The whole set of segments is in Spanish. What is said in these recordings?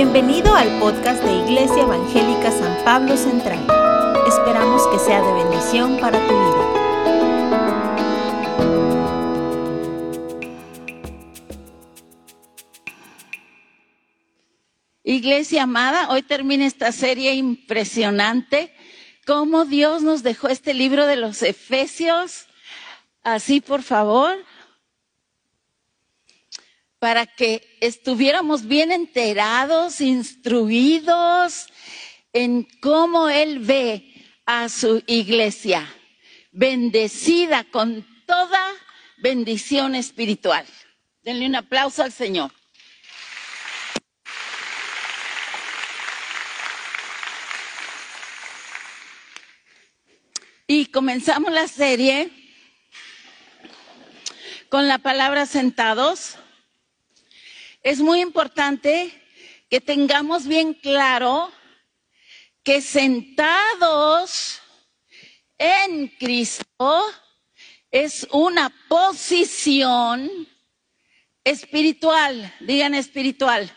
Bienvenido al podcast de Iglesia Evangélica San Pablo Central. Esperamos que sea de bendición para tu vida. Iglesia amada, hoy termina esta serie impresionante. Cómo Dios nos dejó este libro de los Efesios. Así, por favor para que estuviéramos bien enterados, instruidos en cómo Él ve a su iglesia, bendecida con toda bendición espiritual. Denle un aplauso al Señor. Y comenzamos la serie con la palabra sentados es muy importante que tengamos bien claro que sentados en Cristo es una posición espiritual, digan espiritual.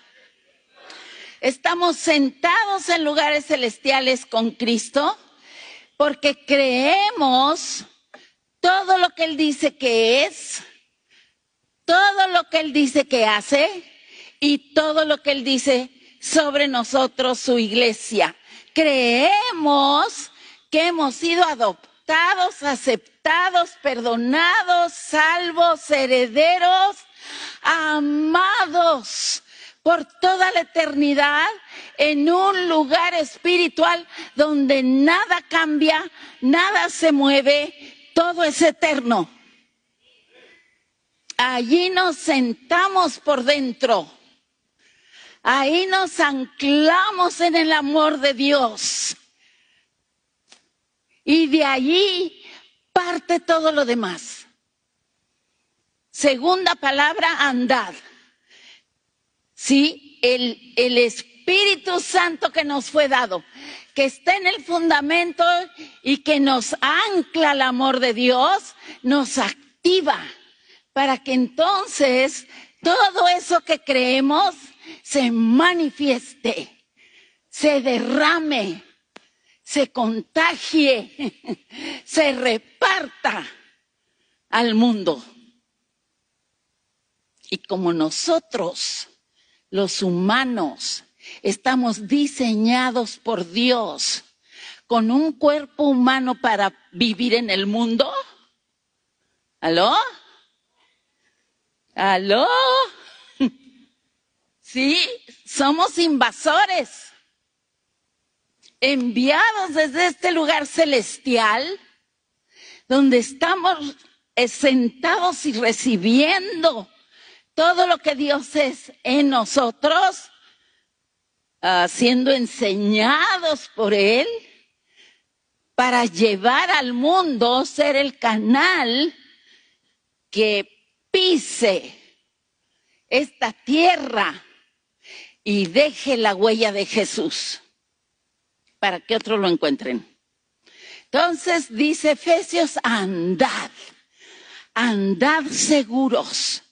Estamos sentados en lugares celestiales con Cristo porque creemos todo lo que Él dice que es, todo lo que Él dice que hace y todo lo que Él dice sobre nosotros, su iglesia. Creemos que hemos sido adoptados, aceptados, perdonados, salvos, herederos, amados por toda la eternidad en un lugar espiritual donde nada cambia, nada se mueve, todo es eterno. Allí nos sentamos por dentro Ahí nos anclamos en el amor de Dios. Y de allí parte todo lo demás. Segunda palabra, andad. Sí, el, el Espíritu Santo que nos fue dado, que está en el fundamento y que nos ancla al amor de Dios, nos activa para que entonces todo eso que creemos se manifieste, se derrame, se contagie, se reparta al mundo. Y como nosotros, los humanos, estamos diseñados por Dios con un cuerpo humano para vivir en el mundo, ¿aló? ¿Aló? Sí, somos invasores, enviados desde este lugar celestial, donde estamos sentados y recibiendo todo lo que Dios es en nosotros, uh, siendo enseñados por Él para llevar al mundo, ser el canal que pise esta tierra y deje la huella de Jesús para que otros lo encuentren. Entonces dice Efesios, andad, andad seguros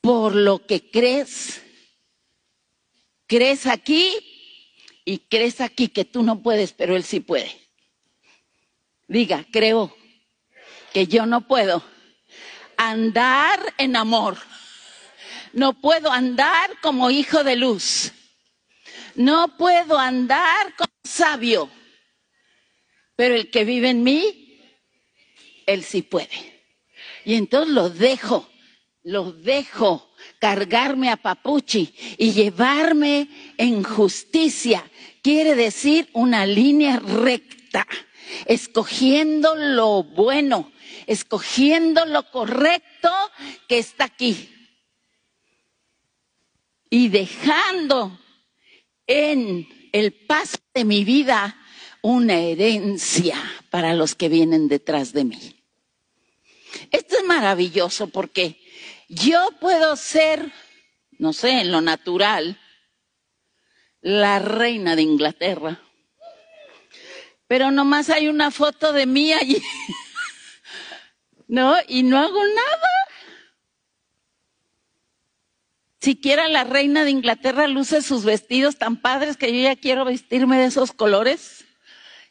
por lo que crees. Crees aquí y crees aquí que tú no puedes, pero Él sí puede. Diga, creo que yo no puedo andar en amor no puedo andar como hijo de luz. No puedo andar como sabio. Pero el que vive en mí, él sí puede. Y entonces lo dejo, lo dejo cargarme a papuchi y llevarme en justicia. Quiere decir una línea recta, escogiendo lo bueno, escogiendo lo correcto que está aquí y dejando en el paso de mi vida una herencia para los que vienen detrás de mí. Esto es maravilloso porque yo puedo ser, no sé, en lo natural, la reina de Inglaterra, pero nomás hay una foto de mí allí, ¿no? Y no hago nada. Siquiera la reina de Inglaterra luce sus vestidos tan padres que yo ya quiero vestirme de esos colores.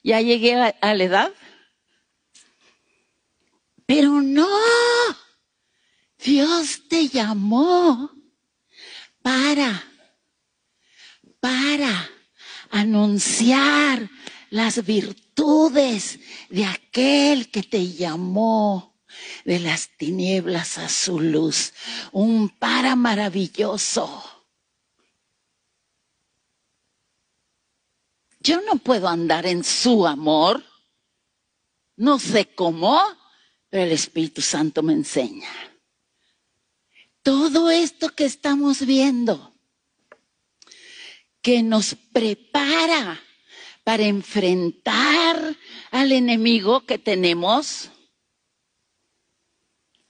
Ya llegué a, la edad. Pero no, Dios te llamó para, para anunciar las virtudes de aquel que te llamó de las tinieblas a su luz. Un para maravilloso. Yo no puedo andar en su amor. No sé cómo, pero el Espíritu Santo me enseña. Todo esto que estamos viendo, que nos prepara para enfrentar al enemigo que tenemos.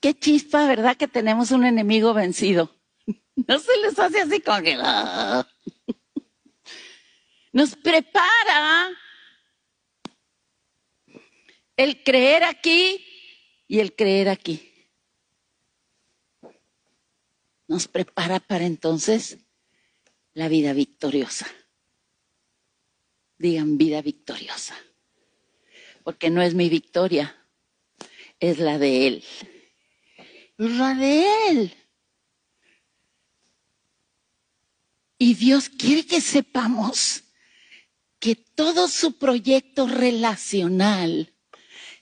Qué chispa, ¿verdad? Que tenemos un enemigo vencido. No se les hace así con que... ¡ah! Nos prepara el creer aquí y el creer aquí. Nos prepara para entonces la vida victoriosa. Digan vida victoriosa. Porque no es mi victoria, es la de Él. Él. Y Dios quiere que sepamos que todo su proyecto relacional,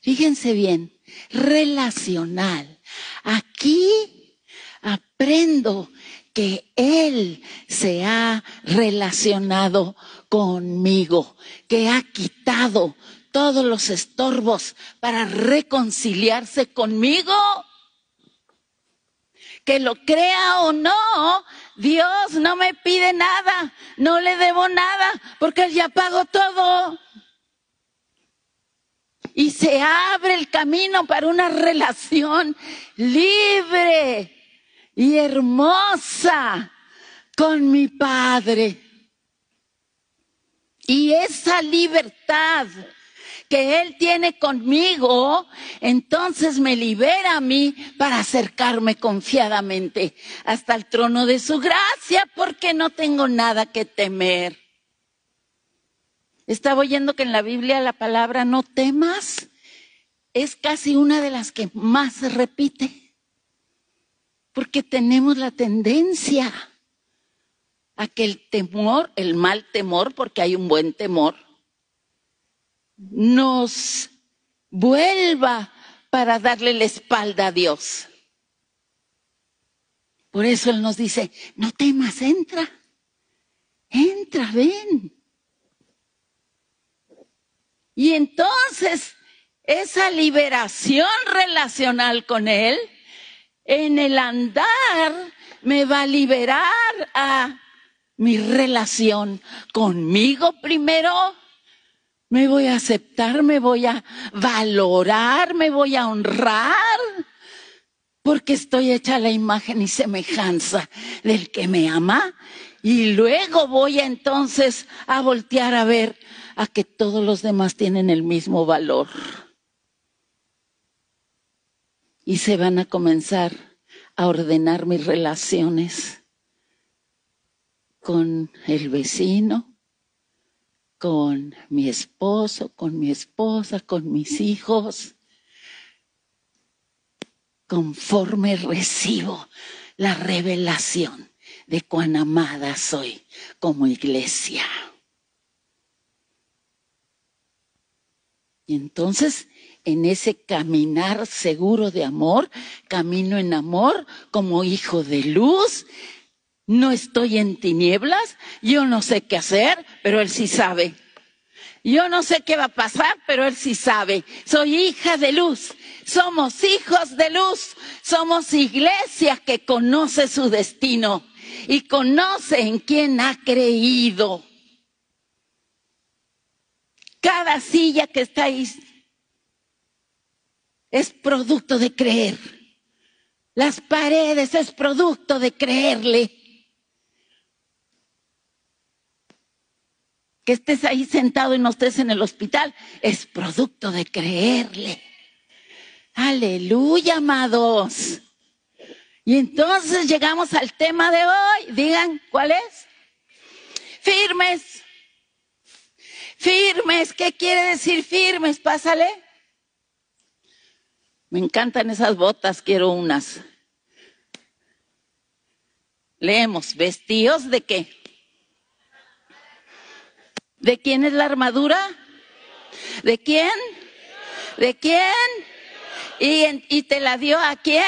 fíjense bien, relacional, aquí aprendo que Él se ha relacionado conmigo, que ha quitado todos los estorbos para reconciliarse conmigo. Que lo crea o no, Dios no me pide nada, no le debo nada, porque Él ya pagó todo. Y se abre el camino para una relación libre y hermosa con mi Padre. Y esa libertad que Él tiene conmigo, entonces me libera a mí para acercarme confiadamente hasta el trono de su gracia, porque no tengo nada que temer. Estaba oyendo que en la Biblia la palabra no temas es casi una de las que más se repite, porque tenemos la tendencia a que el temor, el mal temor, porque hay un buen temor, nos vuelva para darle la espalda a Dios. Por eso Él nos dice, no temas, entra, entra, ven. Y entonces esa liberación relacional con Él, en el andar, me va a liberar a mi relación conmigo primero. Me voy a aceptar, me voy a valorar, me voy a honrar, porque estoy hecha la imagen y semejanza del que me ama. Y luego voy a, entonces a voltear a ver a que todos los demás tienen el mismo valor. Y se van a comenzar a ordenar mis relaciones con el vecino, con mi esposo, con mi esposa, con mis hijos, conforme recibo la revelación de cuán amada soy como iglesia. Y entonces, en ese caminar seguro de amor, camino en amor como hijo de luz, no estoy en tinieblas, yo no sé qué hacer, pero Él sí sabe. Yo no sé qué va a pasar, pero Él sí sabe. Soy hija de luz, somos hijos de luz, somos iglesia que conoce su destino y conoce en quién ha creído. Cada silla que está ahí es producto de creer. Las paredes es producto de creerle. Que estés ahí sentado y no estés en el hospital, es producto de creerle. Aleluya, amados. Y entonces llegamos al tema de hoy. Digan, ¿cuál es? Firmes. Firmes. ¿Qué quiere decir firmes? Pásale. Me encantan esas botas, quiero unas. Leemos, vestidos de qué? ¿De quién es la armadura? ¿De quién? ¿De quién? ¿Y, te la dio a quién?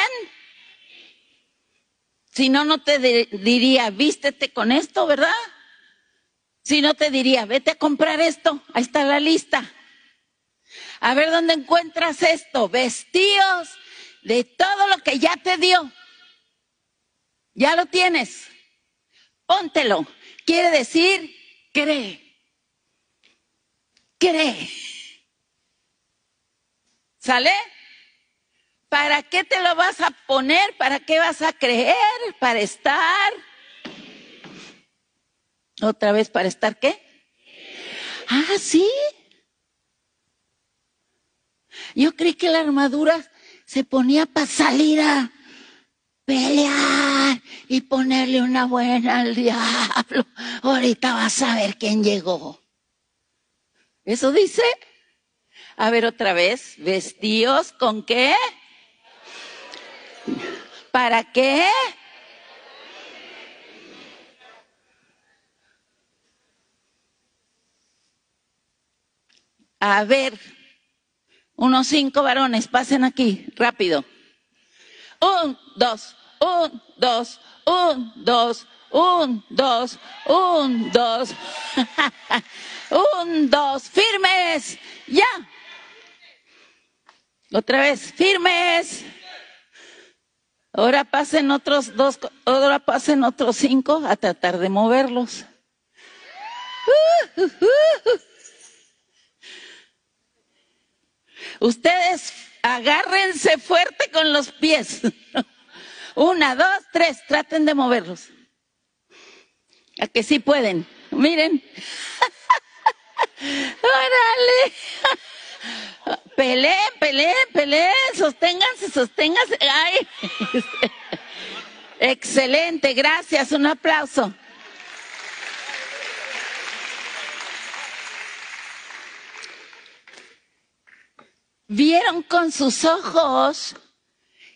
Si no, no te diría, vístete con esto, ¿verdad? Si no, te diría, vete a comprar esto, ahí está la lista. A ver dónde encuentras esto, vestidos de todo lo que ya te dio. Ya lo tienes. Póntelo. Quiere decir, cree. Cree. ¿Sale? ¿Para qué te lo vas a poner? ¿Para qué vas a creer? ¿Para estar? ¿Otra vez para estar qué? Ah, sí. Yo creí que la armadura se ponía para salir a pelear y ponerle una buena al diablo. Ahorita vas a ver quién llegó. ¿Eso dice? A ver otra vez, vestidos con qué? ¿Para qué? A ver, unos cinco varones, pasen aquí, rápido. Un, dos, un, dos, un, dos, un, dos, un, dos, un, dos, firmes, ya. Otra vez, firmes. Ahora pasen otros dos, ahora pasen otros cinco a tratar de moverlos. Ustedes agárrense fuerte con los pies. Una, dos, tres, traten de moverlos. A que sí pueden. Miren. Órale. Peleen, peleen, peleen, sosténganse, sosténganse. Ay. Excelente, gracias, un aplauso. Vieron con sus ojos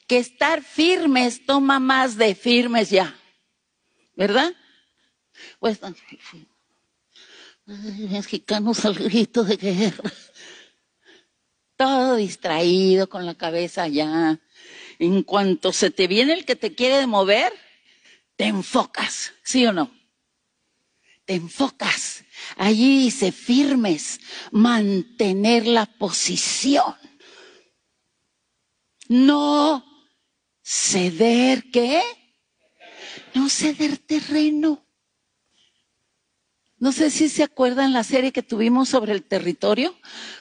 que estar firmes toma más de firmes ya, ¿verdad? Pues, mexicanos al grito de guerra todo distraído con la cabeza allá. En cuanto se te viene el que te quiere mover, te enfocas, ¿sí o no? Te enfocas. Allí dice firmes, mantener la posición. No ceder qué? No ceder terreno. No sé si se acuerdan la serie que tuvimos sobre el territorio,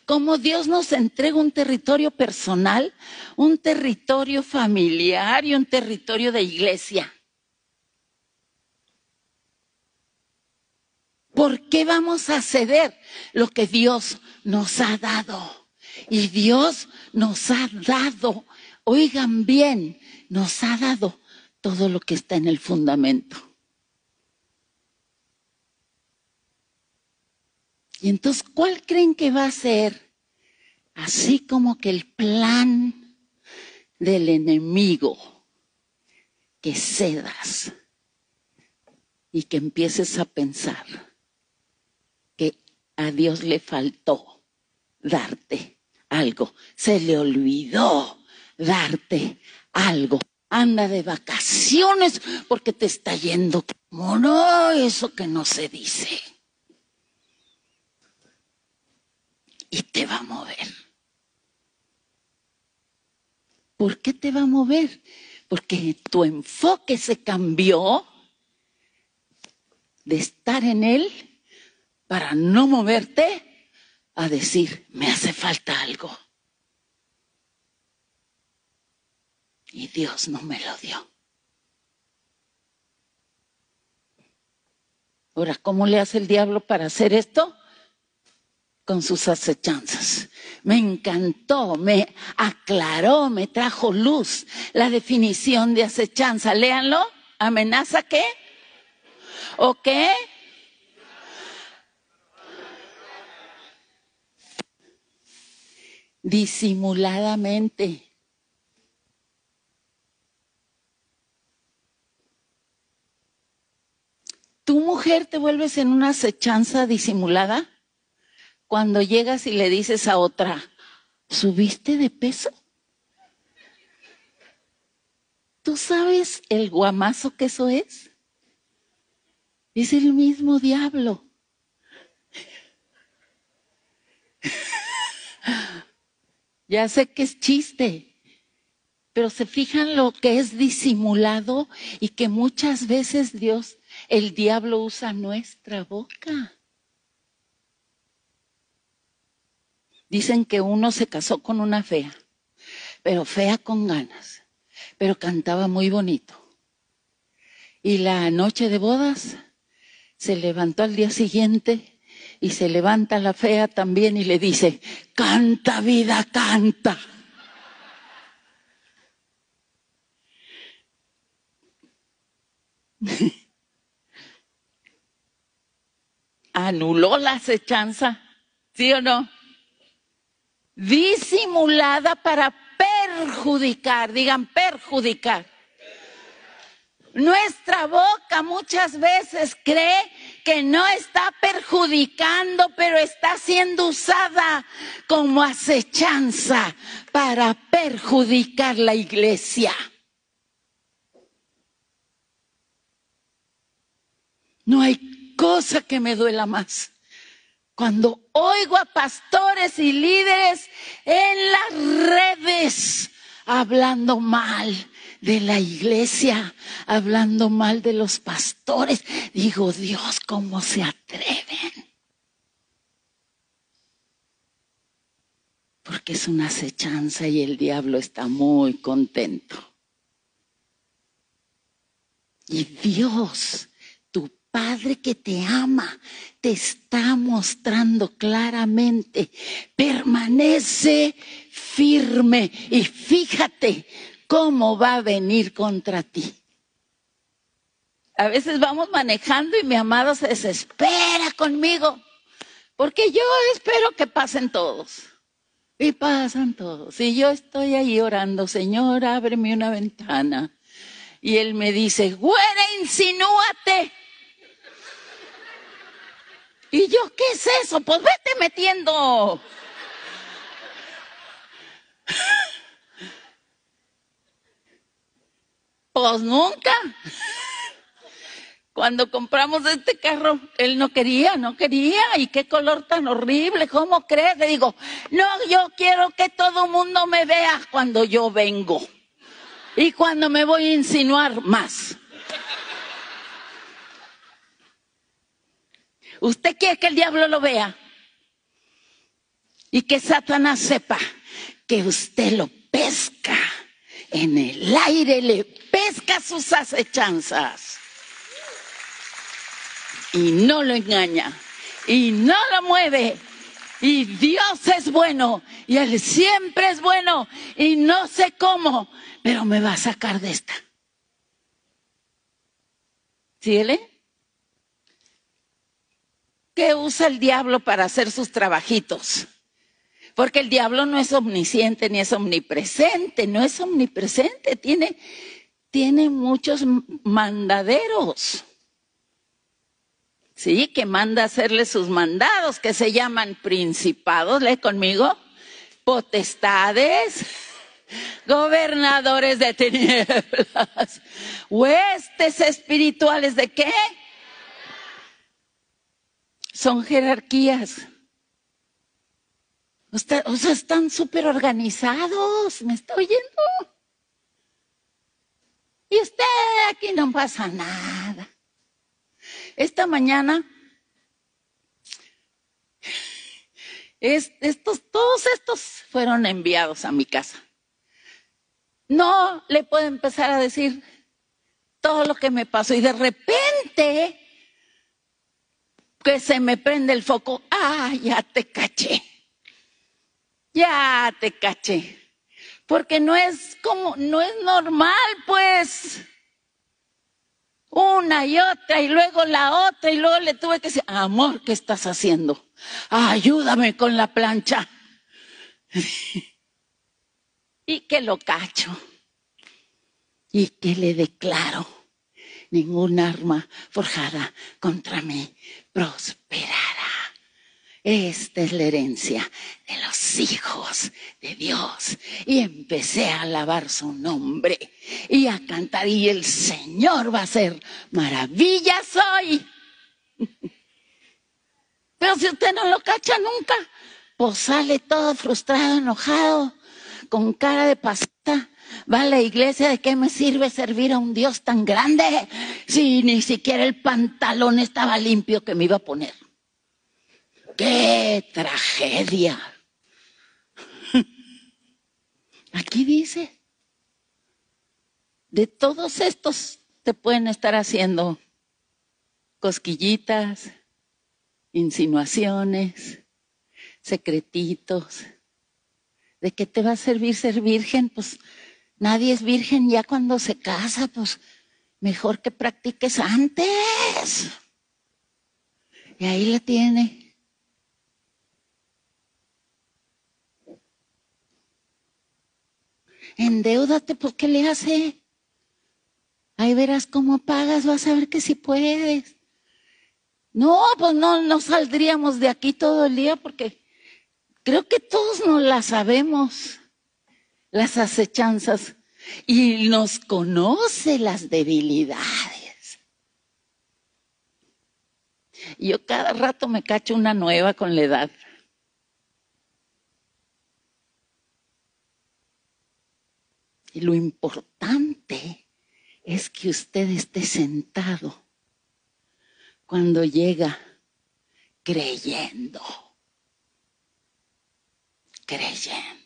cómo Dios nos entrega un territorio personal, un territorio familiar y un territorio de iglesia. ¿Por qué vamos a ceder lo que Dios nos ha dado? Y Dios nos ha dado, oigan bien, nos ha dado todo lo que está en el fundamento. Y entonces, ¿cuál creen que va a ser? Así como que el plan del enemigo, que cedas y que empieces a pensar que a Dios le faltó darte algo, se le olvidó darte algo. Anda de vacaciones porque te está yendo como no, eso que no se dice. Y te va a mover. ¿Por qué te va a mover? Porque tu enfoque se cambió de estar en Él para no moverte a decir, me hace falta algo. Y Dios no me lo dio. Ahora, ¿cómo le hace el diablo para hacer esto? Con sus acechanzas. Me encantó, me aclaró, me trajo luz la definición de acechanza. Léanlo. ¿Amenaza qué? ¿O qué? Disimuladamente. ¿Tu mujer te vuelves en una acechanza disimulada? Cuando llegas y le dices a otra, ¿subiste de peso? ¿Tú sabes el guamazo que eso es? Es el mismo diablo. ya sé que es chiste, pero se fijan lo que es disimulado y que muchas veces Dios, el diablo usa nuestra boca. Dicen que uno se casó con una fea, pero fea con ganas, pero cantaba muy bonito. Y la noche de bodas se levantó al día siguiente y se levanta la fea también y le dice, canta vida, canta. Anuló la acechanza, ¿sí o no? Disimulada para perjudicar, digan perjudicar. Nuestra boca muchas veces cree que no está perjudicando, pero está siendo usada como acechanza para perjudicar la iglesia. No hay cosa que me duela más cuando oigo a pastores y líderes en las redes hablando mal de la iglesia, hablando mal de los pastores, digo, Dios, ¿cómo se atreven? Porque es una acechanza y el diablo está muy contento. Y Dios Padre que te ama te está mostrando claramente. Permanece firme y fíjate cómo va a venir contra ti. A veces vamos manejando y mi amado se desespera conmigo, porque yo espero que pasen todos. Y pasan todos. Y yo estoy ahí orando, Señor, ábreme una ventana. Y él me dice, güera, insinúate. Y yo, ¿qué es eso? Pues vete metiendo. Pues nunca. Cuando compramos este carro, él no quería, no quería. Y qué color tan horrible, ¿cómo crees? Le digo, no, yo quiero que todo el mundo me vea cuando yo vengo. Y cuando me voy a insinuar más. Usted quiere que el diablo lo vea y que Satanás sepa que usted lo pesca en el aire, le pesca sus acechanzas y no lo engaña y no lo mueve. Y Dios es bueno y Él siempre es bueno y no sé cómo, pero me va a sacar de esta. ¿Síguele? ¿Qué usa el diablo para hacer sus trabajitos? Porque el diablo no es omnisciente ni es omnipresente, no es omnipresente, tiene, tiene muchos mandaderos. Sí, que manda hacerle sus mandados, que se llaman principados, lee conmigo, potestades, gobernadores de tinieblas, huestes espirituales de qué? Son jerarquías. o sea, están súper organizados, ¿me está oyendo? Y usted aquí no pasa nada. Esta mañana, estos, todos estos fueron enviados a mi casa. No le puedo empezar a decir todo lo que me pasó y de repente que se me prende el foco. Ah, ya te caché. Ya te caché. Porque no es como, no es normal, pues. Una y otra y luego la otra y luego le tuve que decir, amor, ¿qué estás haciendo? Ayúdame con la plancha. y que lo cacho. Y que le declaro, ningún arma forjada contra mí prosperará. Esta es la herencia de los hijos de Dios. Y empecé a alabar su nombre y a cantar. Y el Señor va a hacer maravillas hoy. Pero si usted no lo cacha nunca, pues sale todo frustrado, enojado, con cara de pasta. Va a la iglesia, ¿de qué me sirve servir a un Dios tan grande si ni siquiera el pantalón estaba limpio que me iba a poner? ¡Qué tragedia! Aquí dice, de todos estos te pueden estar haciendo cosquillitas, insinuaciones, secretitos. ¿De qué te va a servir ser virgen? Pues nadie es virgen ya cuando se casa, pues mejor que practiques antes. Y ahí la tiene. endeudate, pues ¿qué le hace? Ahí verás cómo pagas, vas a ver que si puedes. No, pues no, no saldríamos de aquí todo el día porque creo que todos nos la sabemos, las acechanzas, y nos conoce las debilidades. Yo cada rato me cacho una nueva con la edad. Y lo importante es que usted esté sentado cuando llega creyendo, creyendo.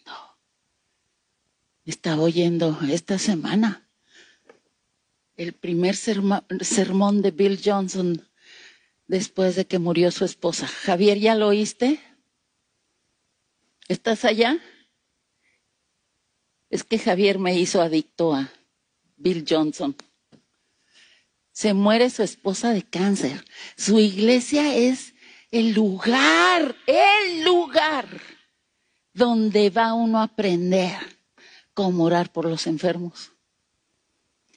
Estaba oyendo esta semana el primer sermón de Bill Johnson después de que murió su esposa. Javier, ¿ya lo oíste? ¿Estás allá? Es que Javier me hizo adicto a Bill Johnson. Se muere su esposa de cáncer. Su iglesia es el lugar, el lugar donde va uno a aprender cómo orar por los enfermos.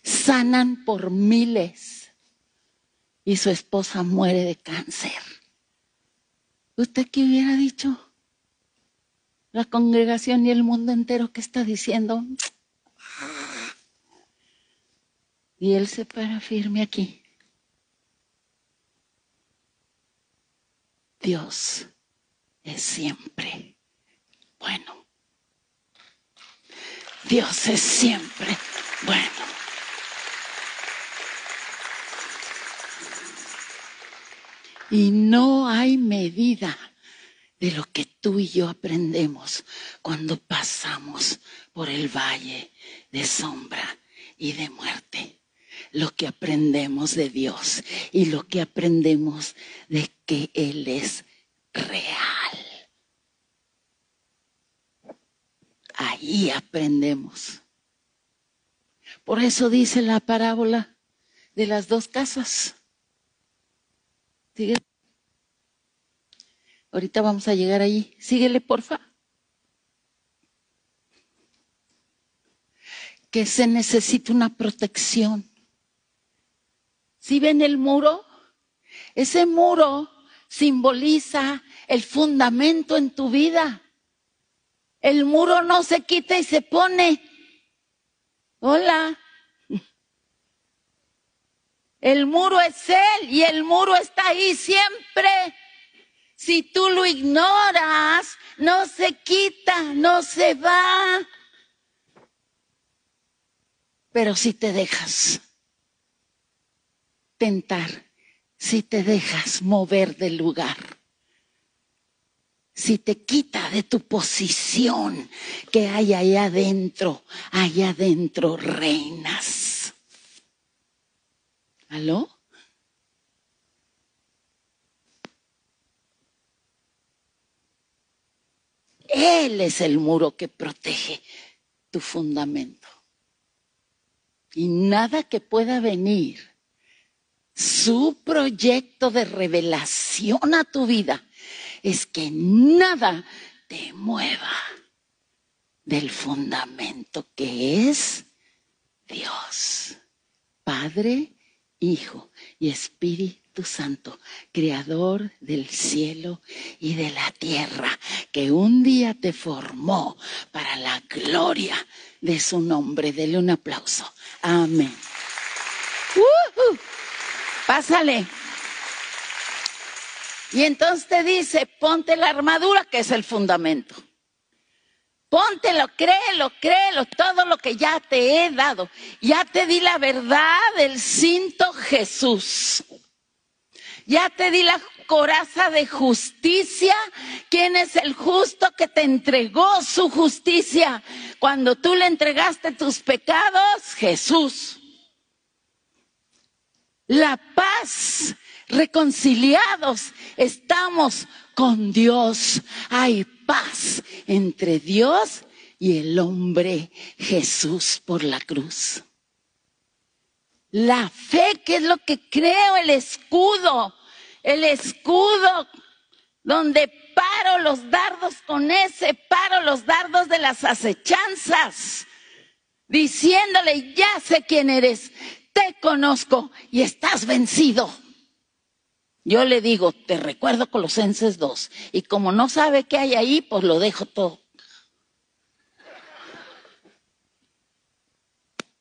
Sanan por miles y su esposa muere de cáncer. ¿Usted qué hubiera dicho? la congregación y el mundo entero que está diciendo. Y él se para firme aquí. Dios es siempre bueno. Dios es siempre bueno. Y no hay medida de lo que tú y yo aprendemos cuando pasamos por el valle de sombra y de muerte. Lo que aprendemos de Dios y lo que aprendemos de que Él es real. Ahí aprendemos. Por eso dice la parábola de las dos casas. Ahorita vamos a llegar allí. Síguele, porfa. Que se necesita una protección. Si ven el muro, ese muro simboliza el fundamento en tu vida. El muro no se quita y se pone. Hola. El muro es Él y el muro está ahí siempre. Si tú lo ignoras, no se quita, no se va. Pero si te dejas tentar, si te dejas mover del lugar, si te quita de tu posición que hay allá adentro, allá adentro reinas. ¿Aló? Él es el muro que protege tu fundamento. Y nada que pueda venir, su proyecto de revelación a tu vida, es que nada te mueva del fundamento que es Dios, Padre, Hijo y Espíritu Santo, Creador del cielo y de la tierra, que un día te formó para la gloria de su nombre. Dele un aplauso. Amén. Pásale. Y entonces te dice, ponte la armadura, que es el fundamento. Póntelo, créelo, créelo, todo lo que ya te he dado. Ya te di la verdad del cinto Jesús. Ya te di la coraza de justicia. ¿Quién es el justo que te entregó su justicia? Cuando tú le entregaste tus pecados, Jesús. La paz, reconciliados, estamos con Dios. Hay paz entre Dios y el hombre Jesús por la cruz. La fe, que es lo que creo, el escudo, el escudo donde paro los dardos con ese, paro los dardos de las acechanzas, diciéndole, ya sé quién eres, te conozco y estás vencido. Yo le digo, te recuerdo Colosenses 2. Y como no sabe qué hay ahí, pues lo dejo todo.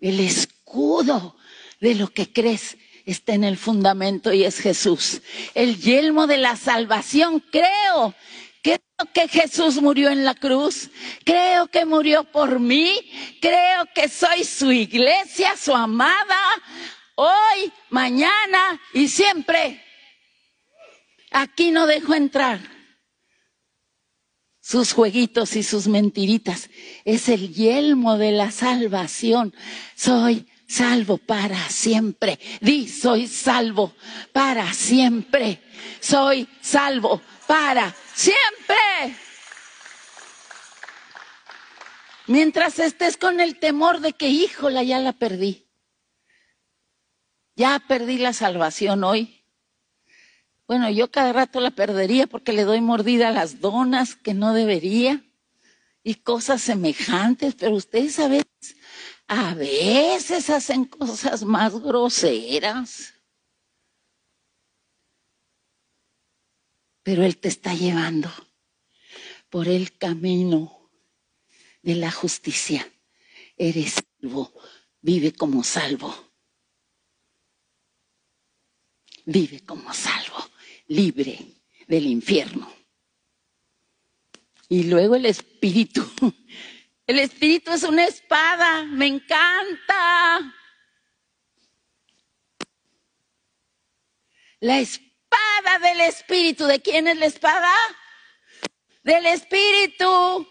El escudo de lo que crees está en el fundamento y es Jesús. El yelmo de la salvación, creo que que Jesús murió en la cruz, creo que murió por mí, creo que soy su iglesia, su amada, hoy, mañana y siempre. Aquí no dejo entrar sus jueguitos y sus mentiritas. Es el yelmo de la salvación. Soy salvo para siempre. Di, soy salvo para siempre. Soy salvo para siempre. Mientras estés con el temor de que, híjola, ya la perdí. Ya perdí la salvación hoy. Bueno, yo cada rato la perdería porque le doy mordida a las donas que no debería y cosas semejantes, pero ustedes a veces, a veces hacen cosas más groseras. Pero Él te está llevando por el camino de la justicia. Eres salvo, vive como salvo. Vive como salvo libre del infierno. Y luego el espíritu. El espíritu es una espada, me encanta. La espada del espíritu. ¿De quién es la espada? Del espíritu.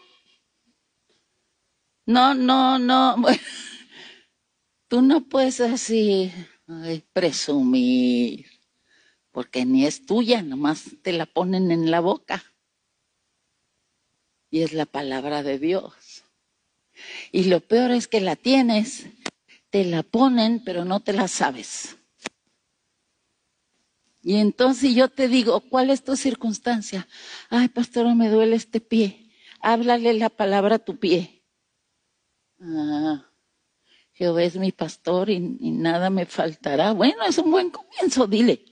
No, no, no. Tú no puedes así presumir porque ni es tuya, nomás te la ponen en la boca. Y es la palabra de Dios. Y lo peor es que la tienes, te la ponen, pero no te la sabes. Y entonces yo te digo, ¿cuál es tu circunstancia? Ay, pastor, me duele este pie. Háblale la palabra a tu pie. Ah, Jehová es mi pastor y nada me faltará. Bueno, es un buen comienzo, dile.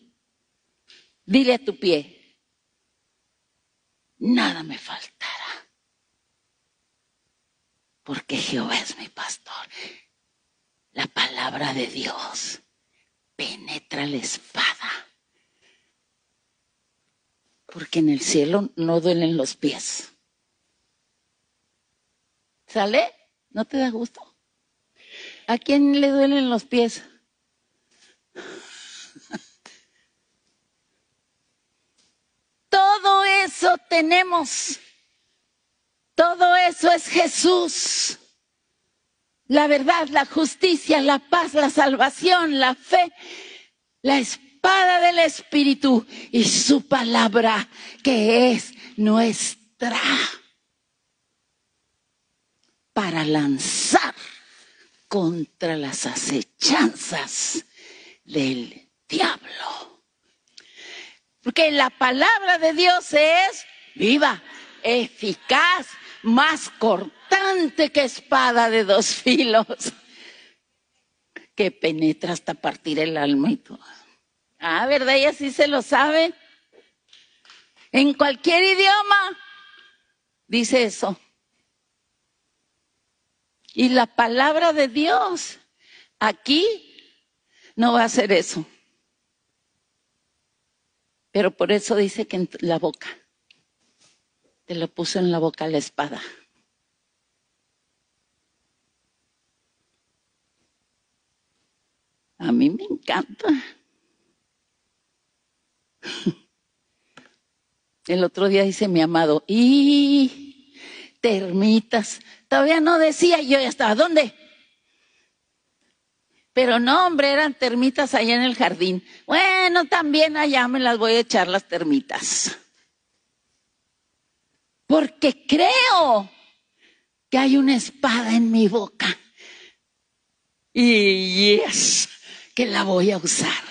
Dile a tu pie, nada me faltará, porque Jehová es mi pastor. La palabra de Dios penetra la espada, porque en el cielo no duelen los pies. ¿Sale? ¿No te da gusto? ¿A quién le duelen los pies? Todo eso tenemos. Todo eso es Jesús. La verdad, la justicia, la paz, la salvación, la fe, la espada del Espíritu y su palabra que es nuestra. para lanzar contra las acechanzas del diablo. Porque la palabra de Dios es viva, eficaz, más cortante que espada de dos filos, que penetra hasta partir el alma y todo. Ah, ¿verdad? Y así se lo sabe. En cualquier idioma dice eso. Y la palabra de Dios aquí no va a hacer eso. Pero por eso dice que en la boca. Te lo puso en la boca la espada. A mí me encanta. El otro día dice mi amado, y termitas. Todavía no decía, yo ya estaba, ¿dónde? Pero no, hombre, eran termitas allá en el jardín. Bueno, también allá me las voy a echar las termitas. Porque creo que hay una espada en mi boca. Y es que la voy a usar.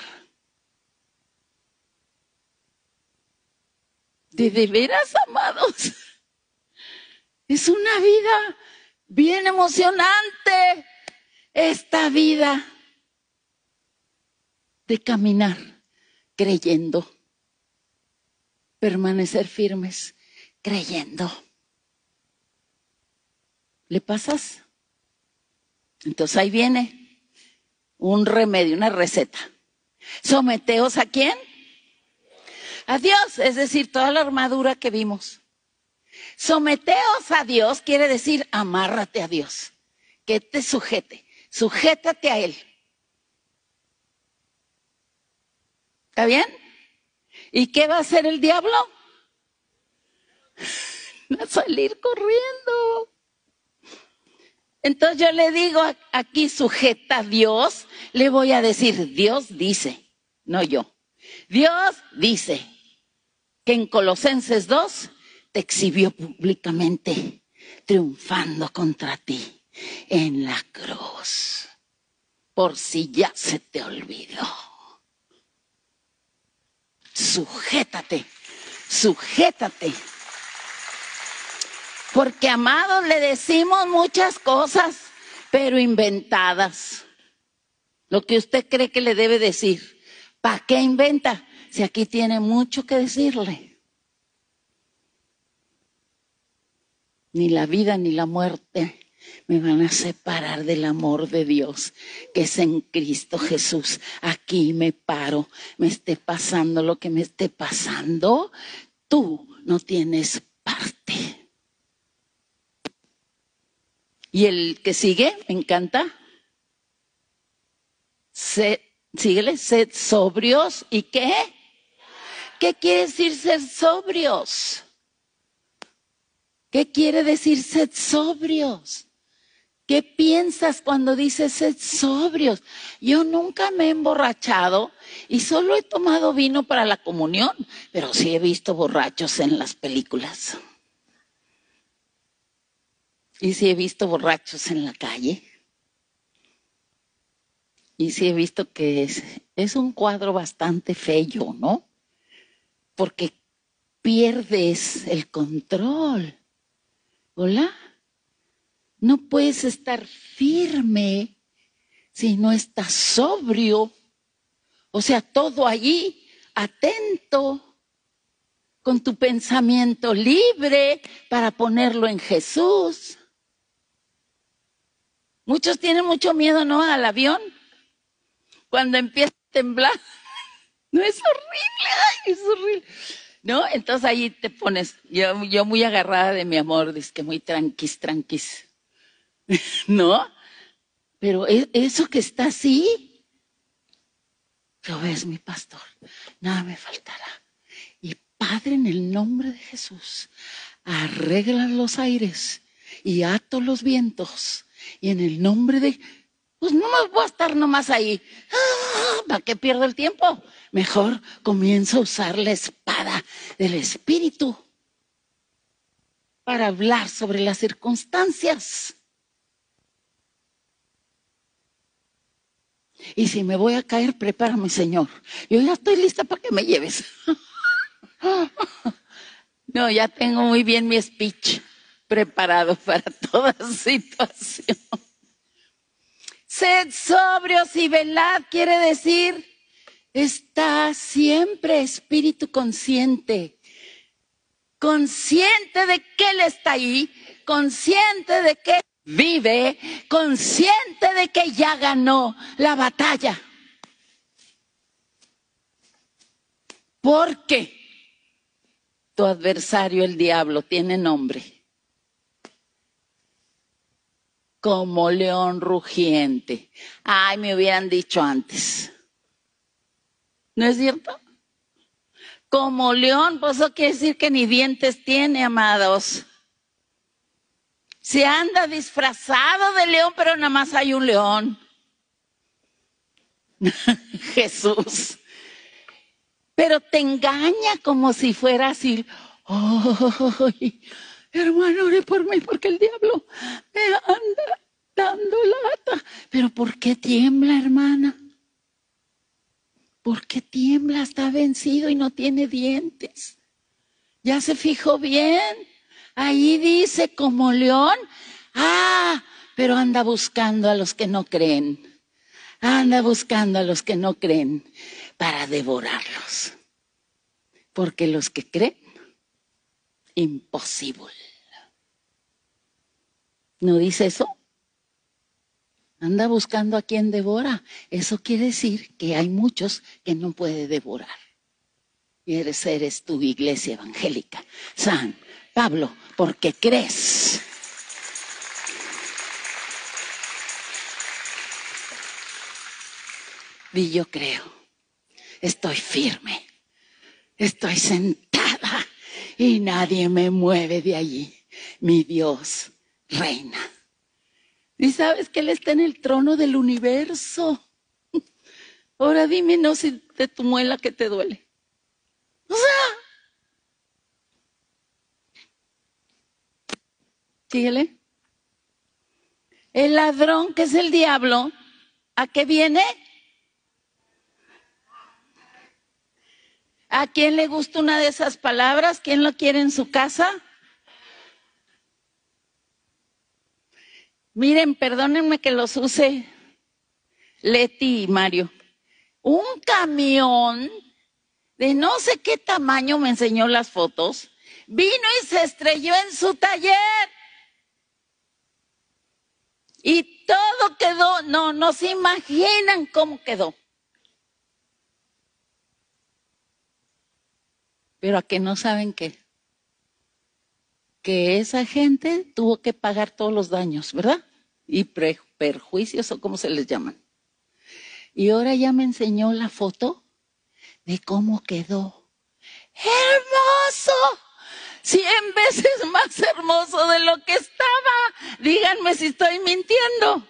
De, de veras, amados. Es una vida bien emocionante esta vida de caminar creyendo, permanecer firmes creyendo. ¿Le pasas? Entonces ahí viene un remedio, una receta. Someteos a quién? A Dios, es decir, toda la armadura que vimos. Someteos a Dios quiere decir amárrate a Dios, que te sujete, sujétate a Él. ¿Está bien? ¿Y qué va a hacer el diablo? a salir corriendo. Entonces yo le digo aquí sujeta a Dios, le voy a decir, Dios dice, no yo. Dios dice que en Colosenses 2 te exhibió públicamente triunfando contra ti en la cruz, por si ya se te olvidó. Sujétate, sujétate porque amados le decimos muchas cosas, pero inventadas. Lo que usted cree que le debe decir. ¿Para qué inventa? Si aquí tiene mucho que decirle. Ni la vida ni la muerte me van a separar del amor de Dios que es en Cristo Jesús. Aquí me paro, me esté pasando lo que me esté pasando. Tú no tienes parte. Y el que sigue, me encanta. Sed, síguele, sed sobrios. ¿Y qué? ¿Qué quiere decir ser sobrios? ¿Qué quiere decir sed sobrios? ¿Qué piensas cuando dices sed sobrios? Yo nunca me he emborrachado y solo he tomado vino para la comunión, pero sí he visto borrachos en las películas. Y sí he visto borrachos en la calle. Y sí he visto que es, es un cuadro bastante feo, ¿no? Porque pierdes el control. ¿Hola? No puedes estar firme si no estás sobrio. O sea, todo allí, atento, con tu pensamiento libre para ponerlo en Jesús. Muchos tienen mucho miedo, ¿no? Al avión. Cuando empieza a temblar. No es horrible, ay, es horrible. ¿No? Entonces ahí te pones, yo, yo muy agarrada de mi amor, dice que muy tranquis, tranquis. ¿No? Pero e, eso que está así, lo ves, mi pastor, nada me faltará. Y Padre, en el nombre de Jesús, arregla los aires y ato los vientos y en el nombre de, pues no me voy a estar nomás ahí. Ah, ¿Para qué pierdo el tiempo? Mejor comienzo a usar la espada del Espíritu para hablar sobre las circunstancias. Y si me voy a caer, prepárame, Señor. Yo ya estoy lista para que me lleves. No, ya tengo muy bien mi speech preparado para toda situación. Sed sobrios y velad quiere decir, está siempre espíritu consciente, consciente de que Él está ahí, consciente de que vive, consciente de que ya ganó la batalla. Porque tu adversario, el diablo, tiene nombre como león rugiente. Ay, me hubieran dicho antes. ¿No es cierto? Como león, pues eso quiere decir que ni dientes tiene, amados. Se anda disfrazado de león, pero nada más hay un león. Jesús. Pero te engaña como si fuera así. ¡Ay! hermano, ore por mí porque el diablo me anda dando lata. Pero ¿por qué tiembla, hermana? ¿Por qué tiembla? Está vencido y no tiene dientes. ¿Ya se fijó bien? Ahí dice como león. Ah, pero anda buscando a los que no creen. Anda buscando a los que no creen para devorarlos. Porque los que creen imposible. ¿No dice eso? Anda buscando a quien devora. Eso quiere decir que hay muchos que no puede devorar. Y eres, tu iglesia evangélica. San Pablo, porque crees. Y yo creo, estoy firme, estoy sentada y nadie me mueve de allí. Mi Dios reina. Y sabes que Él está en el trono del universo. Ahora dime, no si de tu muela que te duele. O sea, síguele. El ladrón, que es el diablo, ¿a qué viene? ¿A quién le gusta una de esas palabras? ¿Quién lo quiere en su casa? Miren, perdónenme que los use Leti y Mario. Un camión de no sé qué tamaño me enseñó las fotos, vino y se estrelló en su taller. Y todo quedó, no, no se imaginan cómo quedó. pero a que no saben qué. Que esa gente tuvo que pagar todos los daños, ¿verdad? Y perjuicios o como se les llaman. Y ahora ya me enseñó la foto de cómo quedó. ¡Hermoso! Cien veces más hermoso de lo que estaba. Díganme si estoy mintiendo.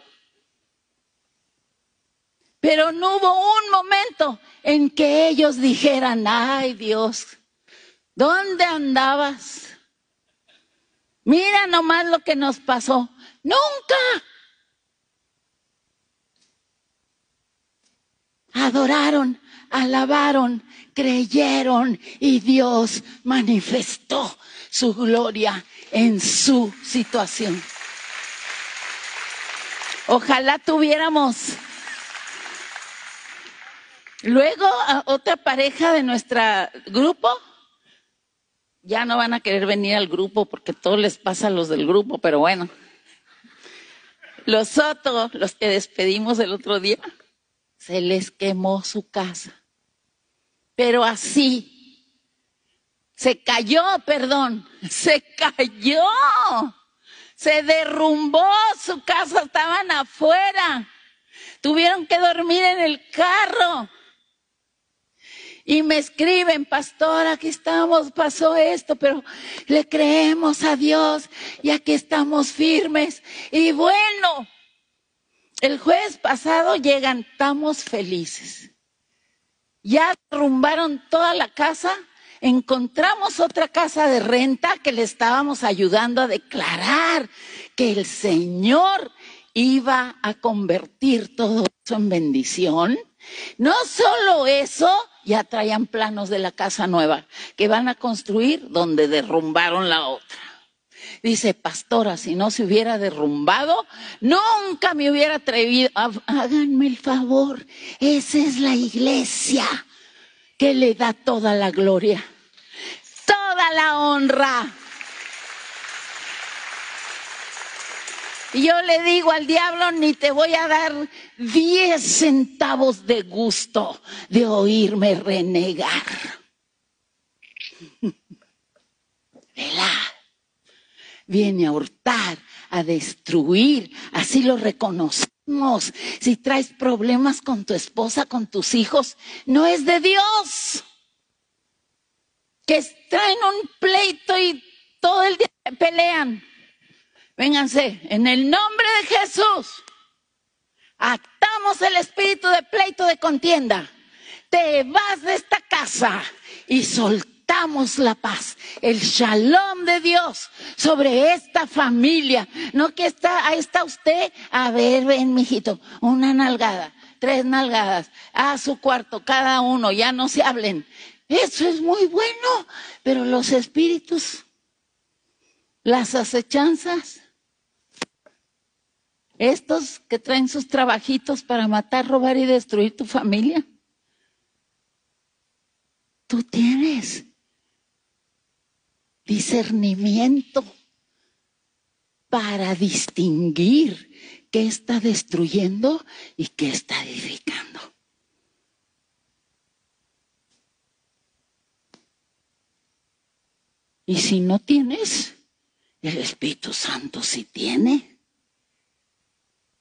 Pero no hubo un momento en que ellos dijeran, ay Dios, ¿Dónde andabas? Mira nomás lo que nos pasó. Nunca. Adoraron, alabaron, creyeron y Dios manifestó su gloria en su situación. Ojalá tuviéramos luego a otra pareja de nuestro grupo ya no van a querer venir al grupo porque todo les pasa a los del grupo, pero bueno. Los otros, los que despedimos el otro día, se les quemó su casa. Pero así, se cayó, perdón, se cayó, se derrumbó su casa, estaban afuera, tuvieron que dormir en el carro y me escriben, pastor, aquí estamos, pasó esto, pero le creemos a Dios y aquí estamos firmes. Y bueno, el jueves pasado llegan, estamos felices. Ya derrumbaron toda la casa, encontramos otra casa de renta que le estábamos ayudando a declarar que el Señor iba a convertir todo en bendición. No solo eso, ya traían planos de la casa nueva que van a construir donde derrumbaron la otra. Dice, pastora, si no se hubiera derrumbado, nunca me hubiera atrevido. Háganme el favor, esa es la iglesia que le da toda la gloria, toda la honra. Y yo le digo al diablo, ni te voy a dar diez centavos de gusto de oírme renegar. Viene a hurtar, a destruir, así lo reconocemos. Si traes problemas con tu esposa, con tus hijos, no es de Dios. Que traen un pleito y todo el día pelean. Vénganse, en el nombre de Jesús, actamos el espíritu de pleito de contienda. Te vas de esta casa y soltamos la paz, el shalom de Dios sobre esta familia. No que está, ahí está usted, a ver, ven, mijito, una nalgada, tres nalgadas, a su cuarto, cada uno, ya no se hablen. Eso es muy bueno, pero los espíritus, las acechanzas, estos que traen sus trabajitos para matar, robar y destruir tu familia. Tú tienes discernimiento para distinguir qué está destruyendo y qué está edificando. Y si no tienes, el Espíritu Santo sí tiene.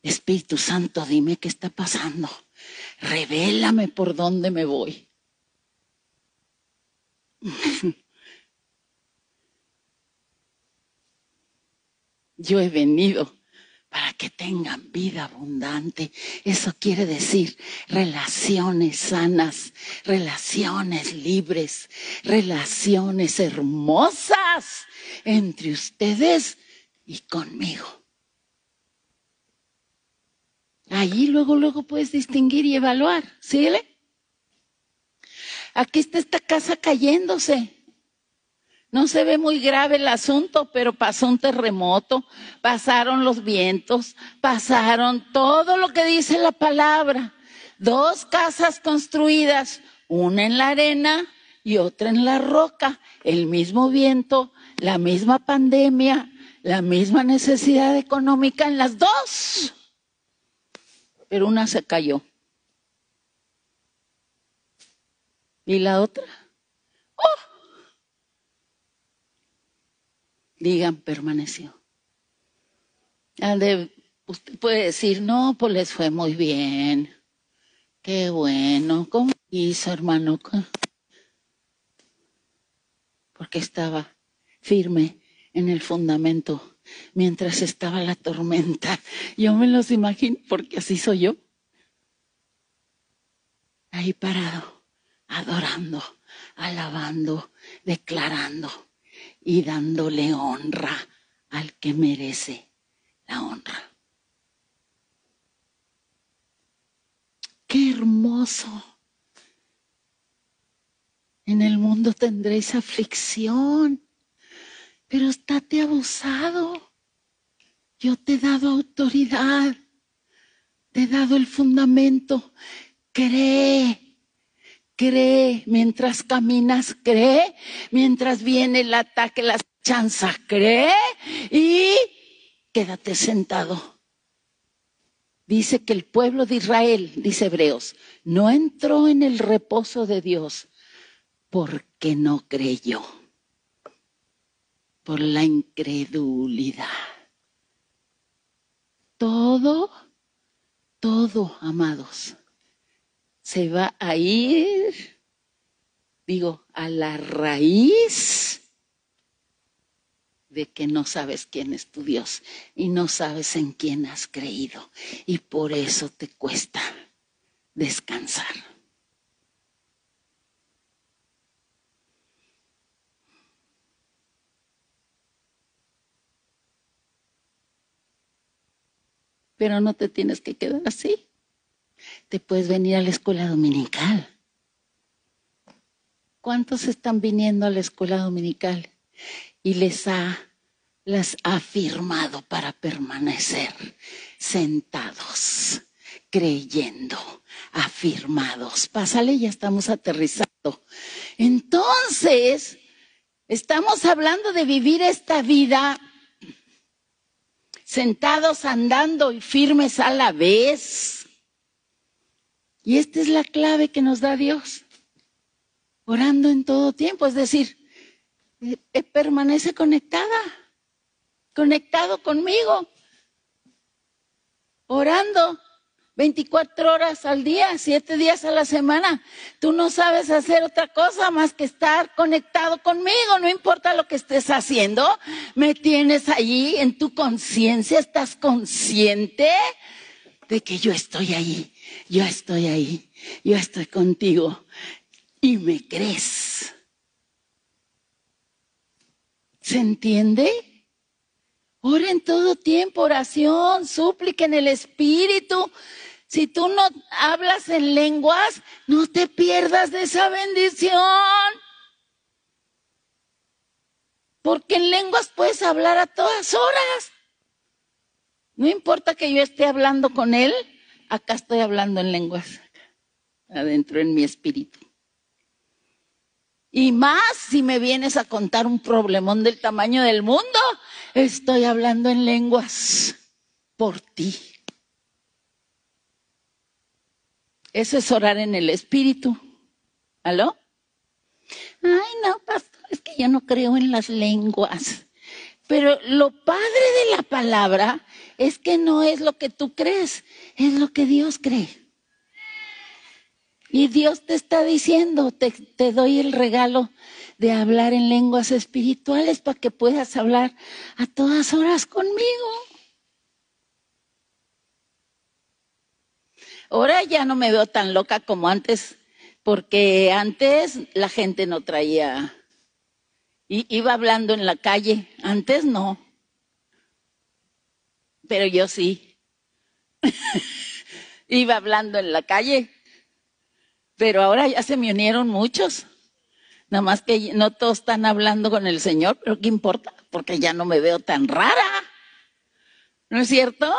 Espíritu Santo, dime qué está pasando. Revélame por dónde me voy. Yo he venido para que tengan vida abundante. Eso quiere decir relaciones sanas, relaciones libres, relaciones hermosas entre ustedes y conmigo. Allí luego, luego puedes distinguir y evaluar. ¿Síguele? Aquí está esta casa cayéndose. No se ve muy grave el asunto, pero pasó un terremoto, pasaron los vientos, pasaron todo lo que dice la palabra. Dos casas construidas, una en la arena y otra en la roca. El mismo viento, la misma pandemia, la misma necesidad económica en las dos pero una se cayó. ¿Y la otra? ¡Oh! Digan, permaneció. usted puede decir, no, pues les fue muy bien. Qué bueno. ¿Cómo hizo, hermano? Porque estaba firme en el fundamento mientras estaba la tormenta. Yo me los imagino porque así soy yo. Ahí parado, adorando, alabando, declarando y dándole honra al que merece la honra. Qué hermoso. En el mundo tendréis aflicción pero estate abusado. Yo te he dado autoridad, te he dado el fundamento. Cree, cree mientras caminas, cree mientras viene el ataque, las chanzas, cree y quédate sentado. Dice que el pueblo de Israel, dice Hebreos, no entró en el reposo de Dios porque no creyó por la incredulidad. Todo, todo, amados, se va a ir, digo, a la raíz de que no sabes quién es tu Dios y no sabes en quién has creído. Y por eso te cuesta descansar. pero no te tienes que quedar así. Te puedes venir a la escuela dominical. ¿Cuántos están viniendo a la escuela dominical y les ha las ha firmado para permanecer sentados, creyendo, afirmados? Pásale, ya estamos aterrizando. Entonces, estamos hablando de vivir esta vida sentados, andando y firmes a la vez. Y esta es la clave que nos da Dios. Orando en todo tiempo, es decir, eh, eh, permanece conectada, conectado conmigo, orando 24 horas al día, 7 días a la semana. Tú no sabes hacer otra cosa más que estar conectado conmigo, no importa lo que estés haciendo, me tienes allí en tu conciencia, estás consciente de que yo estoy ahí, yo estoy ahí, yo estoy contigo y me crees. ¿Se entiende? Ora en todo tiempo, oración, súplica en el Espíritu. Si tú no hablas en lenguas, no te pierdas de esa bendición. Porque en lenguas puedes hablar a todas horas. No importa que yo esté hablando con él, acá estoy hablando en lenguas, adentro en mi espíritu. Y más si me vienes a contar un problemón del tamaño del mundo, estoy hablando en lenguas por ti. Eso es orar en el espíritu. ¿Aló? Ay, no, pastor, es que yo no creo en las lenguas. Pero lo padre de la palabra es que no es lo que tú crees, es lo que Dios cree. Y Dios te está diciendo, te, doy el regalo de hablar en lenguas espirituales para que puedas hablar a todas horas conmigo. Ahora ya no me veo tan loca como antes, porque antes la gente no traía, iba hablando en la calle, antes no, pero yo sí. iba hablando en la calle, pero ahora ya se me unieron muchos. Nada más que no todos están hablando con el Señor, pero ¿qué importa? Porque ya no me veo tan rara. ¿No es cierto?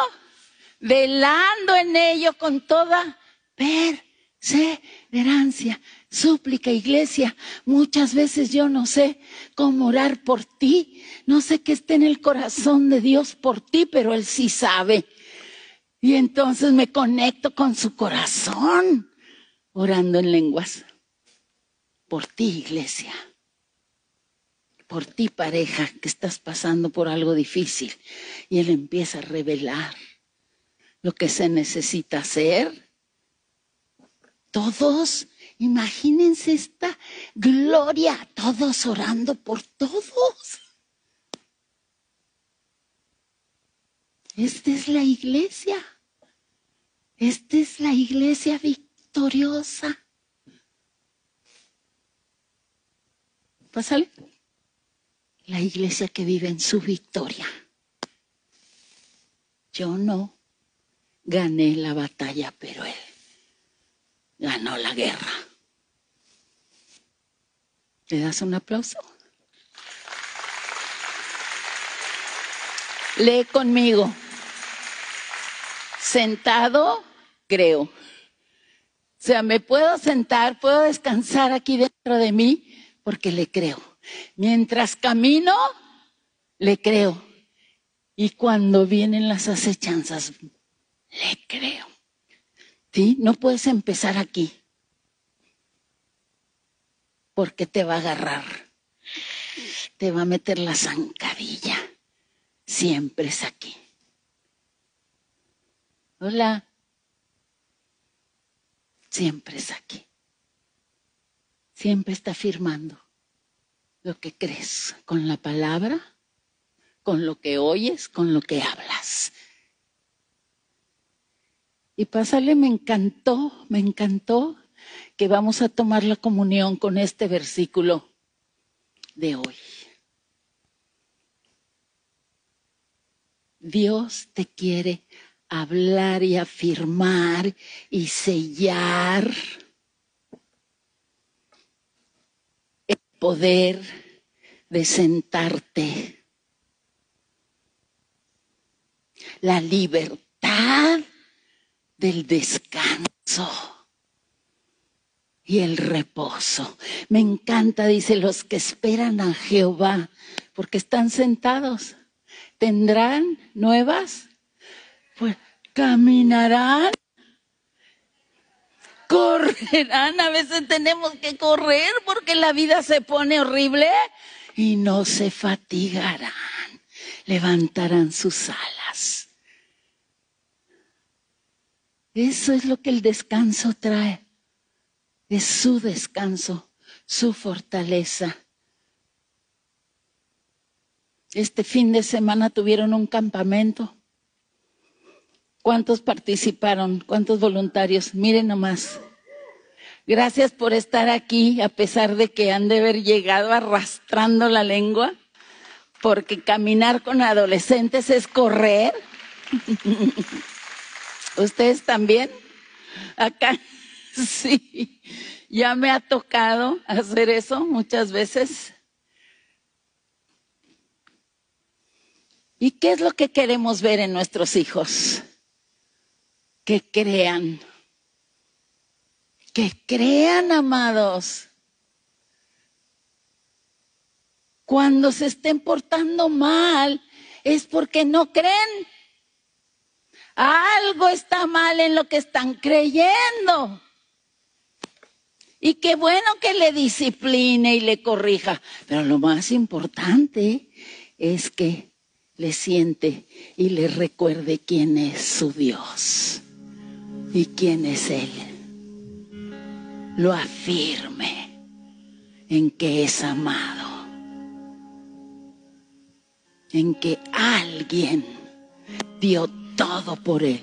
velando en ello con toda perseverancia. Súplica, iglesia. Muchas veces yo no sé cómo orar por ti. No sé qué está en el corazón de Dios por ti, pero Él sí sabe. Y entonces me conecto con su corazón, orando en lenguas. Por ti, iglesia. Por ti, pareja, que estás pasando por algo difícil. Y Él empieza a revelar lo que se necesita hacer. Todos, imagínense esta gloria, todos orando por todos. Esta es la iglesia. Esta es la iglesia victoriosa. Pásale. La iglesia que vive en su victoria. Yo no gané la batalla, pero él ganó la guerra. ¿Le das un aplauso? Lee conmigo. Sentado, creo. O sea, me puedo sentar, puedo descansar aquí dentro de mí porque le creo. Mientras camino, le creo. Y cuando vienen las acechanzas, le creo. ¿Sí? No puedes empezar aquí. Porque te va a agarrar. Te va a meter la zancadilla. Siempre es aquí. Hola. Siempre es aquí. Siempre está afirmando lo que crees con la palabra, con lo que oyes, con lo que hablas. Y pásale, me encantó, me encantó que vamos a tomar la comunión con este versículo de hoy. Dios te quiere hablar y afirmar y sellar el poder de sentarte. La libertad del descanso y el reposo. Me encanta, dice, los que esperan a Jehová, porque están sentados. ¿Tendrán nuevas? Pues caminarán correrán. A veces tenemos que correr porque la vida se pone horrible y no se fatigarán. Levantarán sus alas. Eso es lo que el descanso trae. Es su descanso, su fortaleza. Este fin de semana tuvieron un campamento. ¿Cuántos participaron? ¿Cuántos voluntarios? Miren nomás. Gracias por estar aquí, a pesar de que han de haber llegado arrastrando la lengua, porque caminar con adolescentes es correr. ¿Ustedes también? Acá, sí, ya me ha tocado hacer eso muchas veces. ¿Y qué es lo que queremos ver en nuestros hijos? Que crean que crean, amados. Cuando se estén portando mal, es porque no creen. Algo está mal en lo que están creyendo. Y qué bueno que le discipline y le corrija. Pero lo más importante es que le siente y le recuerde quién es su Dios y quién es Él lo afirme en que es amado, en que alguien dio todo por él.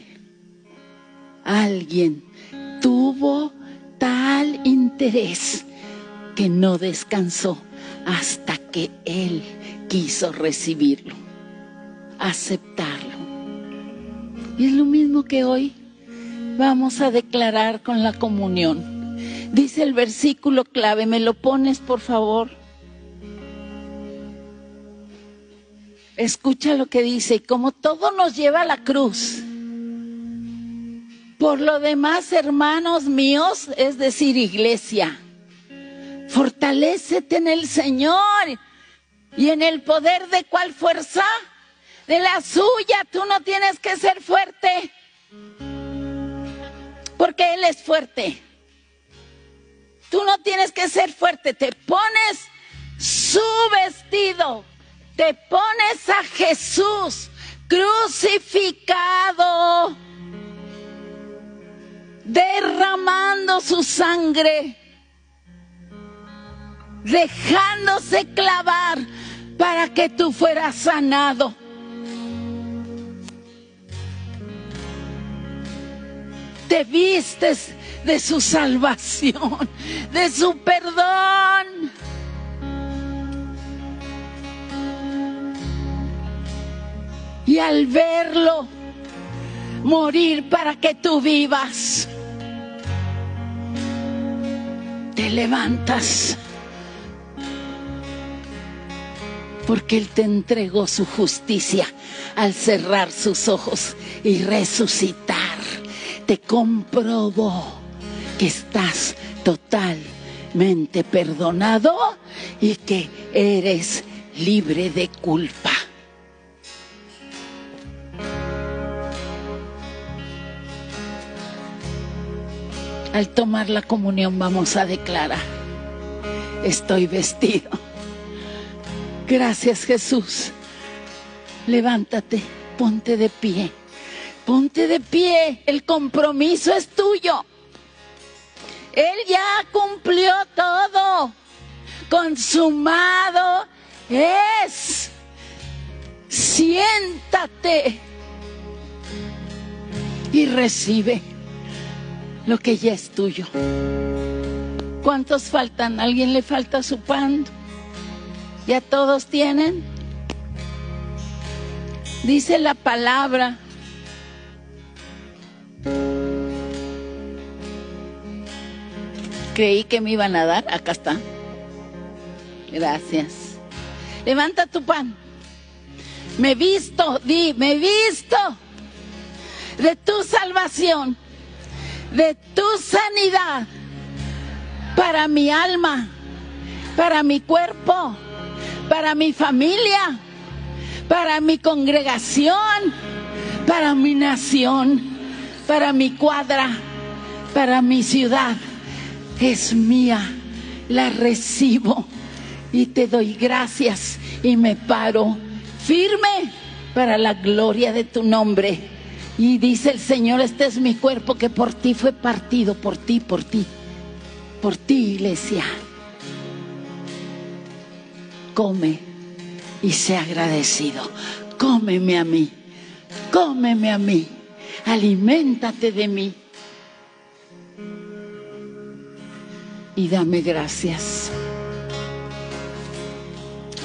Alguien tuvo tal interés que no descansó hasta que él quiso recibirlo, aceptarlo. Y es lo mismo que hoy vamos a declarar con la comunión Dice el versículo clave, ¿me lo pones por favor? Escucha lo que dice, como todo nos lleva a la cruz. Por lo demás, hermanos míos, es decir, iglesia, fortalécete en el Señor y en el poder de cuál fuerza? De la suya, tú no tienes que ser fuerte, porque Él es fuerte. Tú no tienes que ser fuerte, te pones su vestido, te pones a Jesús crucificado, derramando su sangre, dejándose clavar para que tú fueras sanado. Te vistes de su salvación, de su perdón. Y al verlo morir para que tú vivas, te levantas. Porque Él te entregó su justicia al cerrar sus ojos y resucitar. Te comprobó que estás totalmente perdonado y que eres libre de culpa. Al tomar la comunión vamos a declarar, estoy vestido. Gracias Jesús. Levántate, ponte de pie. Ponte de pie, el compromiso es tuyo. Él ya cumplió todo. Consumado es. Siéntate y recibe lo que ya es tuyo. ¿Cuántos faltan? ¿A ¿Alguien le falta su pan? ¿Ya todos tienen? Dice la palabra. Creí que me iban a dar. Acá está. Gracias. Levanta tu pan. Me visto, di, me visto de tu salvación de tu sanidad para mi alma, para mi cuerpo, para mi familia, para mi congregación, para mi nación, para mi cuadra, para mi ciudad. Es mía, la recibo y te doy gracias y me paro firme para la gloria de tu nombre. Y dice el Señor, este es mi cuerpo que por ti fue partido, por ti, por ti, por ti, iglesia. Come y sea agradecido. Cómeme a mí, cómeme a mí, aliméntate de mí. Y dame gracias.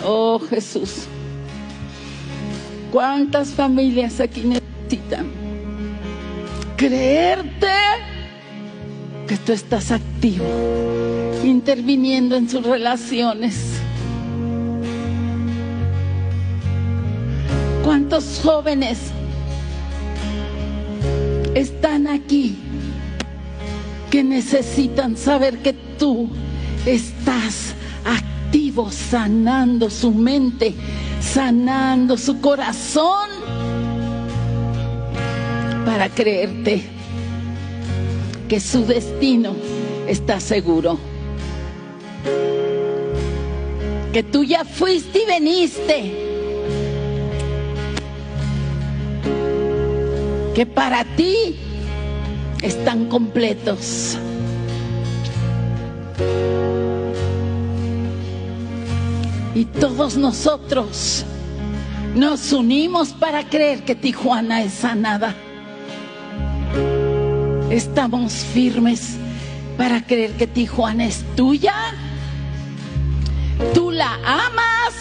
Oh Jesús. ¿Cuántas familias aquí necesitan creerte que tú estás activo, interviniendo en sus relaciones? ¿Cuántos jóvenes están aquí que necesitan saber que tú estás activo, sanando su mente, sanando su corazón para creerte que su destino está seguro. Que tú ya fuiste y veniste. Que para ti están completos. Y todos nosotros nos unimos para creer que Tijuana es sanada. Estamos firmes para creer que Tijuana es tuya. Tú la amas.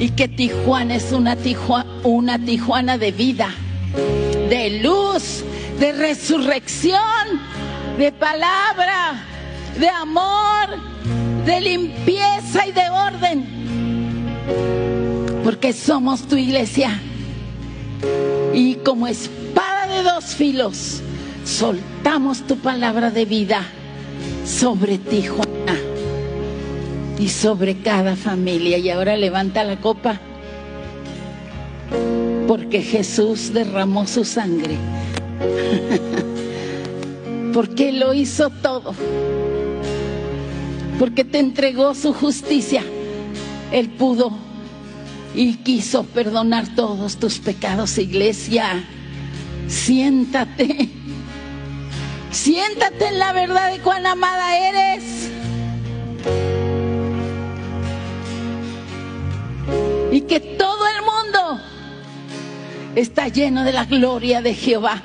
Y que Tijuana es una Tijuana, de vida, de luz, de resurrección, de palabra, de amor, de limpieza y de orden. Porque somos tu iglesia. Y como espada dos filos, soltamos tu palabra de vida sobre ti, Juana, y sobre cada familia. Y ahora levanta la copa, porque Jesús derramó su sangre. porque lo hizo todo porque te entregó su justicia. Él pudo y quiso perdonar todos tus pecados, iglesia. Siéntate. Siéntate en la verdad de cuán amada eres. Y que todo el mundo está lleno de la gloria de Jehová.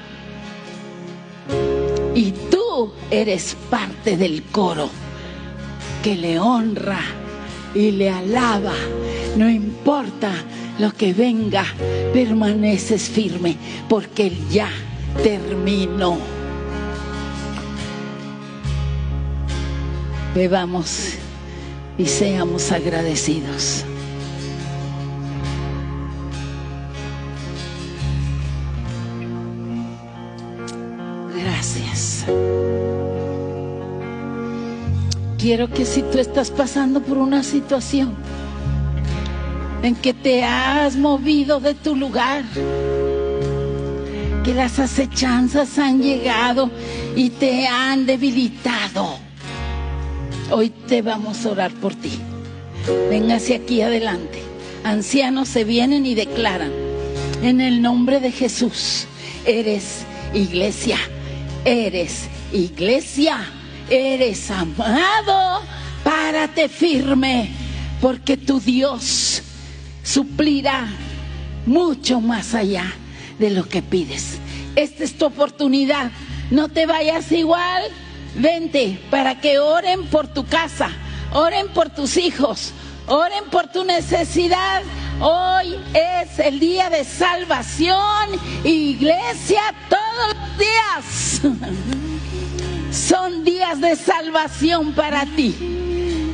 Y tú eres parte del coro que le honra y le alaba. No importa lo que venga, permaneces firme porque Él ya terminó. Bebamos y seamos agradecidos. Gracias quiero que si tú estás pasando por una situación en que te has movido de tu lugar, que las acechanzas han llegado y te han debilitado, hoy te vamos a orar por ti. Véngase aquí adelante. Ancianos se vienen y declaran, en el nombre de Jesús, eres iglesia, eres iglesia eres amado, párate firme, porque tu Dios suplirá mucho más allá de lo que pides. Esta es tu oportunidad. No te vayas igual. Vente para que oren por tu casa, oren por tus hijos, oren por tu necesidad. Hoy es el día de salvación, iglesia, todos los días. son días de salvación para ti.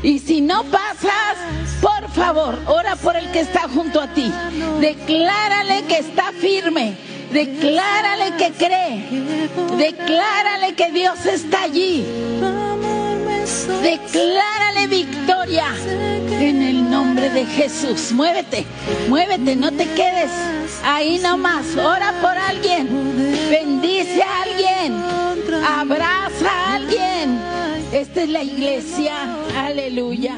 Y si no pasas, por favor, ora por el que está junto a ti. Declárale que está firme. Declárale que cree. Declárale que Dios está allí. Declárale victoria en el nombre de Jesús. Muévete, muévete, no te quedes ahí nomás. Ora por alguien, bendice a alguien, abraza a alguien. Esta es la iglesia, aleluya.